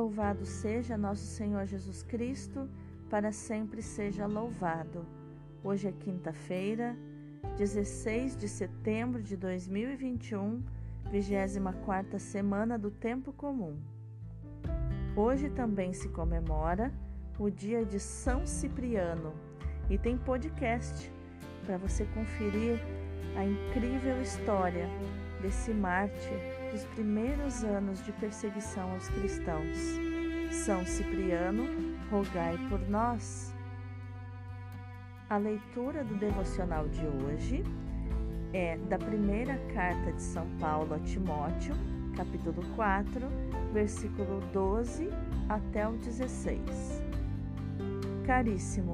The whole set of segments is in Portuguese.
Louvado seja nosso Senhor Jesus Cristo, para sempre seja louvado. Hoje é quinta-feira, 16 de setembro de 2021, 24 semana do Tempo Comum. Hoje também se comemora o dia de São Cipriano e tem podcast para você conferir a incrível história desse mártir dos primeiros anos de perseguição aos cristãos. São Cipriano, rogai por nós. A leitura do devocional de hoje é da primeira carta de São Paulo a Timóteo, capítulo 4, versículo 12 até o 16. Caríssimo,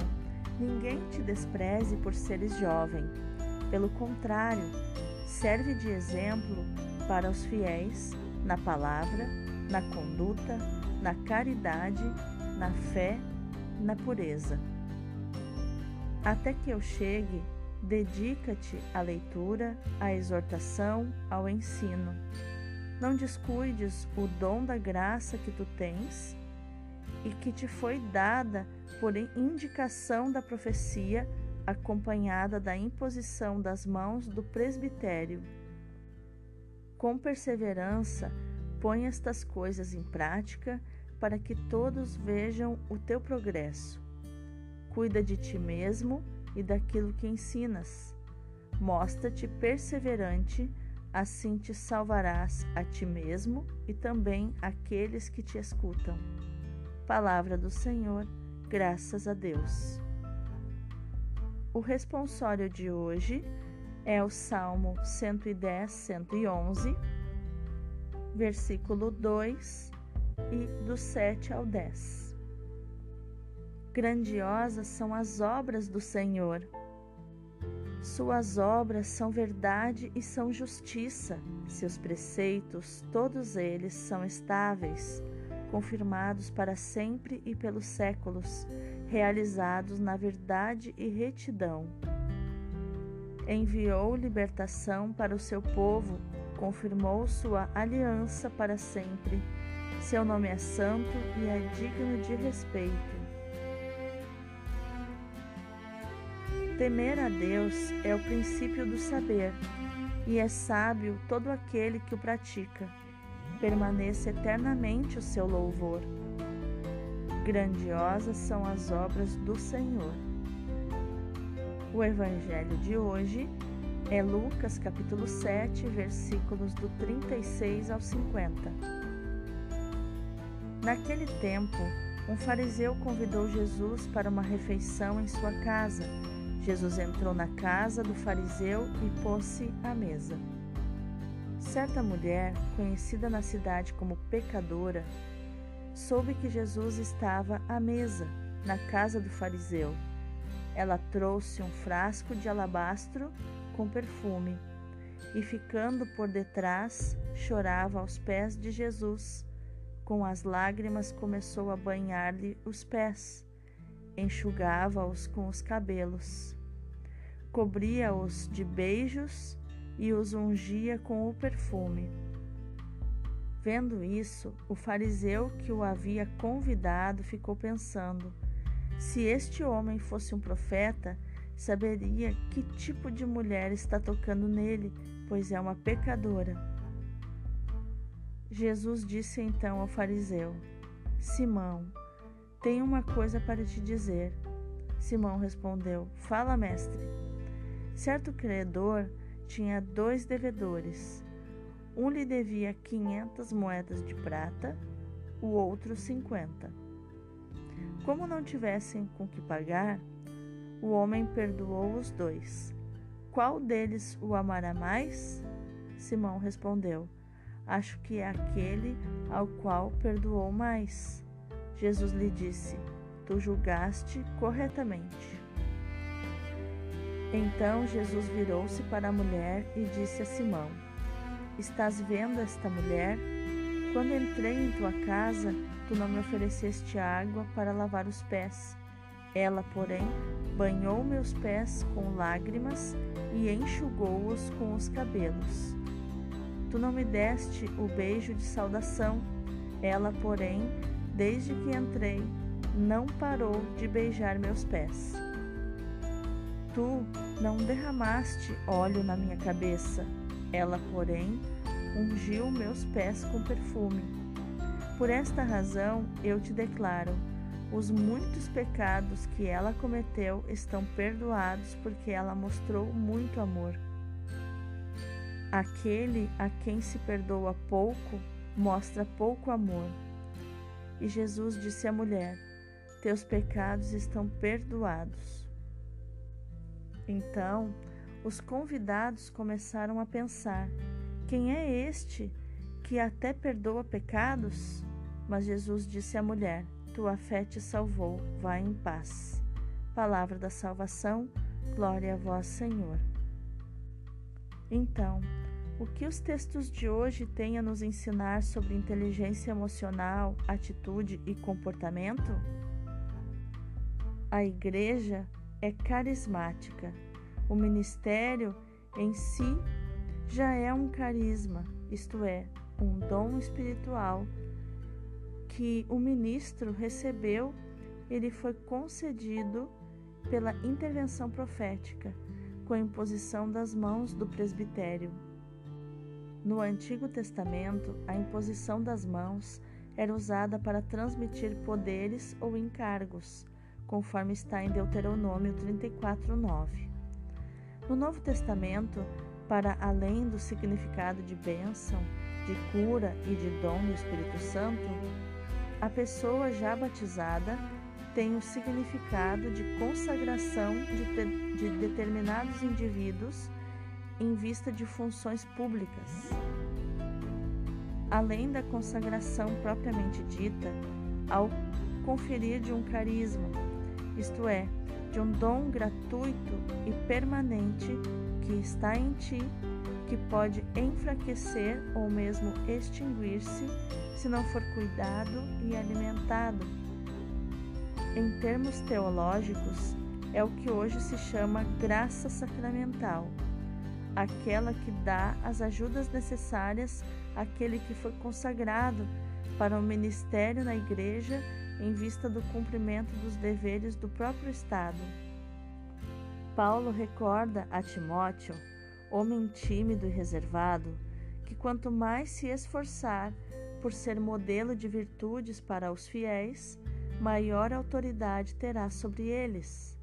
ninguém te despreze por seres jovem. Pelo contrário, serve de exemplo para os fiéis na palavra, na conduta, na caridade, na fé, na pureza. Até que eu chegue, dedica-te à leitura, à exortação, ao ensino. Não descuides o dom da graça que tu tens e que te foi dada por indicação da profecia, acompanhada da imposição das mãos do presbitério. Com perseverança, põe estas coisas em prática para que todos vejam o teu progresso. Cuida de ti mesmo e daquilo que ensinas. Mostra-te perseverante, assim te salvarás a ti mesmo e também aqueles que te escutam. Palavra do Senhor, graças a Deus. O responsório de hoje é o Salmo 110, 111, versículo 2 e do 7 ao 10. Grandiosas são as obras do Senhor. Suas obras são verdade e são justiça. Seus preceitos, todos eles, são estáveis confirmados para sempre e pelos séculos, realizados na verdade e retidão. Enviou libertação para o seu povo, confirmou sua aliança para sempre. Seu nome é santo e é digno de respeito. Temer a Deus é o princípio do saber, e é sábio todo aquele que o pratica permaneça eternamente o seu louvor. Grandiosas são as obras do Senhor. O evangelho de hoje é Lucas capítulo 7, versículos do 36 ao 50. Naquele tempo, um fariseu convidou Jesus para uma refeição em sua casa. Jesus entrou na casa do fariseu e pôs-se à mesa. Certa mulher, conhecida na cidade como pecadora, soube que Jesus estava à mesa, na casa do fariseu. Ela trouxe um frasco de alabastro com perfume e, ficando por detrás, chorava aos pés de Jesus. Com as lágrimas, começou a banhar-lhe os pés, enxugava-os com os cabelos, cobria-os de beijos e os ungia com o perfume. Vendo isso, o fariseu que o havia convidado ficou pensando: se este homem fosse um profeta, saberia que tipo de mulher está tocando nele, pois é uma pecadora. Jesus disse então ao fariseu: Simão, tenho uma coisa para te dizer. Simão respondeu: Fala, mestre. Certo credor tinha dois devedores. Um lhe devia 500 moedas de prata, o outro 50. Como não tivessem com que pagar, o homem perdoou os dois. Qual deles o amará mais? Simão respondeu: Acho que é aquele ao qual perdoou mais. Jesus lhe disse: Tu julgaste corretamente. Então Jesus virou-se para a mulher e disse a Simão: Estás vendo esta mulher? Quando entrei em tua casa, tu não me ofereceste água para lavar os pés. Ela, porém, banhou meus pés com lágrimas e enxugou-os com os cabelos. Tu não me deste o beijo de saudação. Ela, porém, desde que entrei, não parou de beijar meus pés. Tu não derramaste óleo na minha cabeça, ela, porém, ungiu meus pés com perfume. Por esta razão eu te declaro: os muitos pecados que ela cometeu estão perdoados, porque ela mostrou muito amor. Aquele a quem se perdoa pouco mostra pouco amor. E Jesus disse à mulher: Teus pecados estão perdoados. Então, os convidados começaram a pensar: Quem é este que até perdoa pecados? Mas Jesus disse à mulher: Tua fé te salvou, vai em paz. Palavra da salvação, glória a vós, Senhor. Então, o que os textos de hoje têm a nos ensinar sobre inteligência emocional, atitude e comportamento? A igreja é carismática. O ministério em si já é um carisma, isto é, um dom espiritual que o ministro recebeu, ele foi concedido pela intervenção profética, com a imposição das mãos do presbitério. No Antigo Testamento, a imposição das mãos era usada para transmitir poderes ou encargos conforme está em Deuteronômio 34:9. No Novo Testamento, para além do significado de bênção, de cura e de dom do Espírito Santo, a pessoa já batizada tem o significado de consagração de, de determinados indivíduos em vista de funções públicas. Além da consagração propriamente dita, ao conferir de um carisma, isto é, de um dom gratuito e permanente que está em ti, que pode enfraquecer ou mesmo extinguir-se se não for cuidado e alimentado. Em termos teológicos, é o que hoje se chama graça sacramental, aquela que dá as ajudas necessárias àquele que foi consagrado para o ministério na igreja em vista do cumprimento dos deveres do próprio Estado. Paulo recorda a Timóteo, homem tímido e reservado, que quanto mais se esforçar por ser modelo de virtudes para os fiéis, maior autoridade terá sobre eles.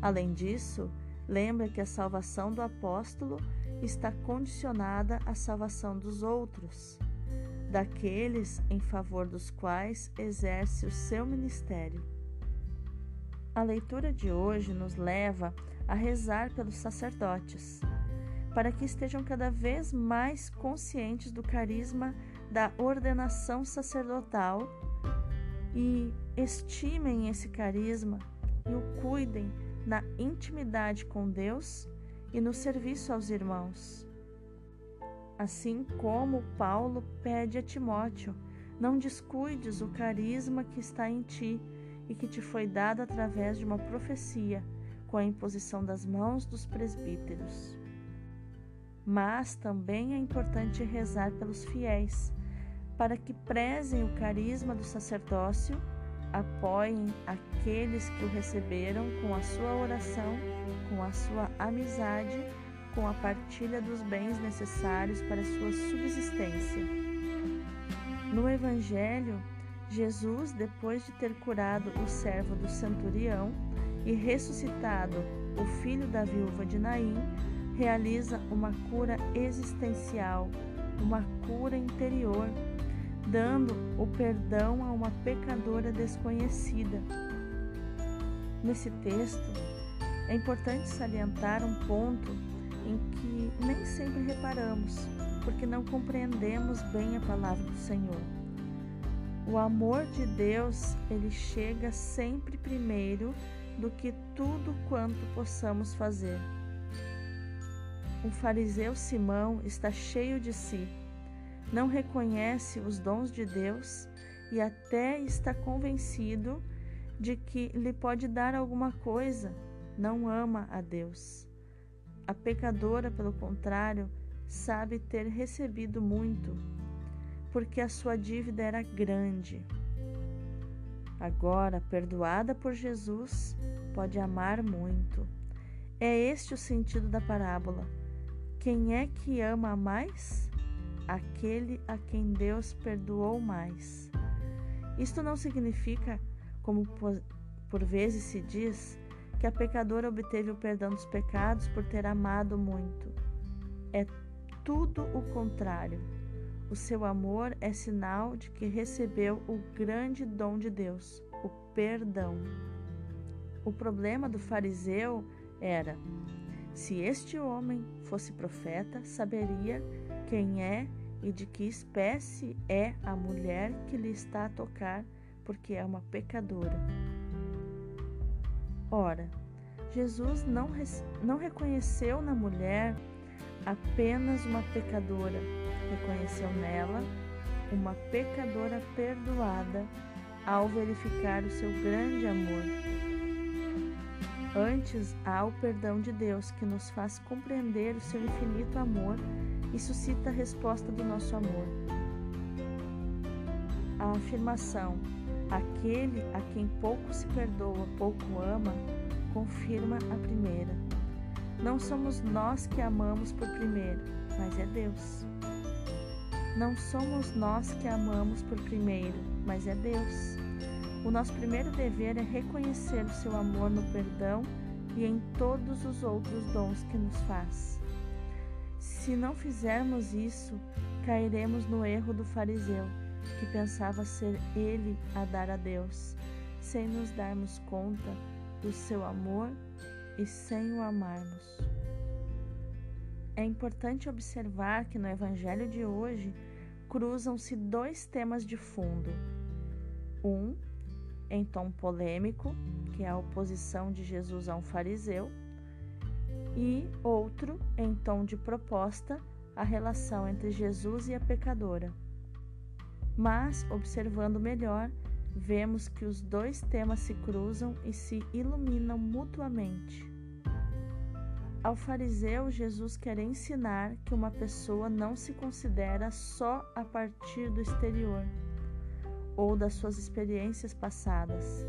Além disso, lembra que a salvação do apóstolo está condicionada à salvação dos outros daqueles em favor dos quais exerce o seu ministério. A leitura de hoje nos leva a rezar pelos sacerdotes, para que estejam cada vez mais conscientes do carisma da ordenação sacerdotal e estimem esse carisma e o cuidem na intimidade com Deus e no serviço aos irmãos. Assim como Paulo pede a Timóteo: não descuides o carisma que está em ti e que te foi dado através de uma profecia, com a imposição das mãos dos presbíteros. Mas também é importante rezar pelos fiéis, para que prezem o carisma do sacerdócio, apoiem aqueles que o receberam com a sua oração, com a sua amizade com a partilha dos bens necessários para sua subsistência. No Evangelho, Jesus, depois de ter curado o servo do centurião e ressuscitado o filho da viúva de Naim, realiza uma cura existencial, uma cura interior, dando o perdão a uma pecadora desconhecida. Nesse texto, é importante salientar um ponto em que nem sempre reparamos, porque não compreendemos bem a palavra do Senhor. O amor de Deus, ele chega sempre primeiro do que tudo quanto possamos fazer. O fariseu Simão está cheio de si, não reconhece os dons de Deus e até está convencido de que lhe pode dar alguma coisa, não ama a Deus. A pecadora, pelo contrário, sabe ter recebido muito, porque a sua dívida era grande. agora perdoada por Jesus, pode amar muito. É este o sentido da parábola. Quem é que ama mais? Aquele a quem Deus perdoou mais. Isto não significa, como por vezes se diz, que a pecadora obteve o perdão dos pecados por ter amado muito. É tudo o contrário. O seu amor é sinal de que recebeu o grande dom de Deus, o perdão. O problema do fariseu era: se este homem fosse profeta, saberia quem é e de que espécie é a mulher que lhe está a tocar, porque é uma pecadora. Ora, Jesus não, não reconheceu na mulher apenas uma pecadora, reconheceu nela uma pecadora perdoada ao verificar o seu grande amor. Antes há o perdão de Deus que nos faz compreender o seu infinito amor e suscita a resposta do nosso amor. A afirmação Aquele a quem pouco se perdoa, pouco ama, confirma a primeira. Não somos nós que amamos por primeiro, mas é Deus. Não somos nós que amamos por primeiro, mas é Deus. O nosso primeiro dever é reconhecer o seu amor no perdão e em todos os outros dons que nos faz. Se não fizermos isso, cairemos no erro do fariseu que pensava ser ele a dar a Deus, sem nos darmos conta do seu amor e sem o amarmos. É importante observar que no Evangelho de hoje cruzam-se dois temas de fundo. Um, em tom polêmico, que é a oposição de Jesus a um fariseu, e outro, em tom de proposta, a relação entre Jesus e a pecadora. Mas, observando melhor, vemos que os dois temas se cruzam e se iluminam mutuamente. Ao fariseu, Jesus quer ensinar que uma pessoa não se considera só a partir do exterior ou das suas experiências passadas.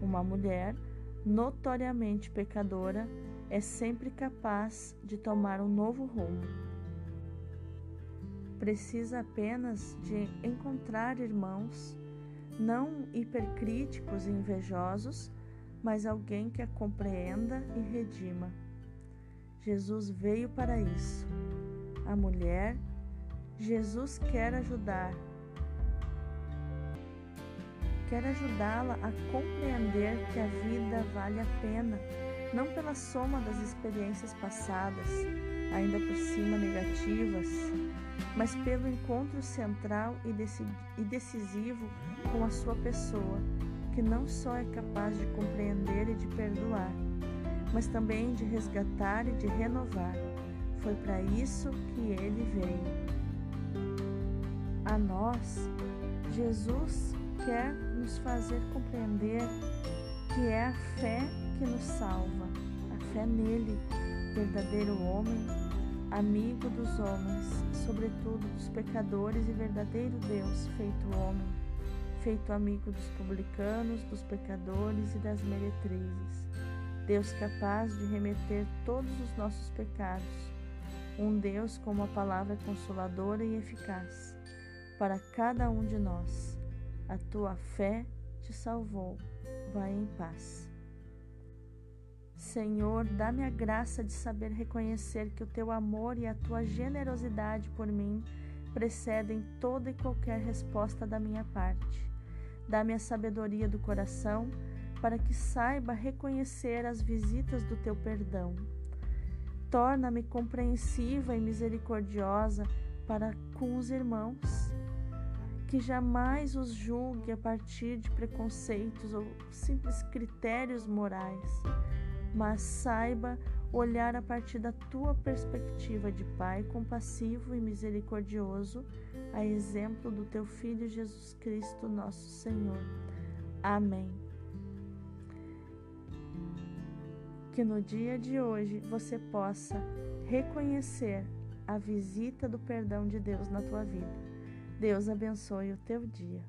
Uma mulher notoriamente pecadora é sempre capaz de tomar um novo rumo Precisa apenas de encontrar irmãos, não hipercríticos e invejosos, mas alguém que a compreenda e redima. Jesus veio para isso. A mulher, Jesus quer ajudar. Quer ajudá-la a compreender que a vida vale a pena, não pela soma das experiências passadas, ainda por cima negativas, mas pelo encontro central e decisivo com a sua pessoa, que não só é capaz de compreender e de perdoar, mas também de resgatar e de renovar. Foi para isso que ele veio. A nós, Jesus quer nos fazer compreender que é a fé que nos salva, a fé nele, verdadeiro homem amigo dos homens, sobretudo dos pecadores e verdadeiro Deus, feito homem, feito amigo dos publicanos, dos pecadores e das meretrizes. Deus capaz de remeter todos os nossos pecados. Um Deus com uma palavra consoladora e eficaz para cada um de nós. A tua fé te salvou. Vai em paz. Senhor, dá-me a graça de saber reconhecer que o teu amor e a tua generosidade por mim precedem toda e qualquer resposta da minha parte. Dá-me a sabedoria do coração para que saiba reconhecer as visitas do teu perdão. Torna-me compreensiva e misericordiosa para com os irmãos, que jamais os julgue a partir de preconceitos ou simples critérios morais mas saiba olhar a partir da tua perspectiva de Pai compassivo e misericordioso, a exemplo do teu Filho Jesus Cristo, nosso Senhor. Amém. Que no dia de hoje você possa reconhecer a visita do perdão de Deus na tua vida. Deus abençoe o teu dia.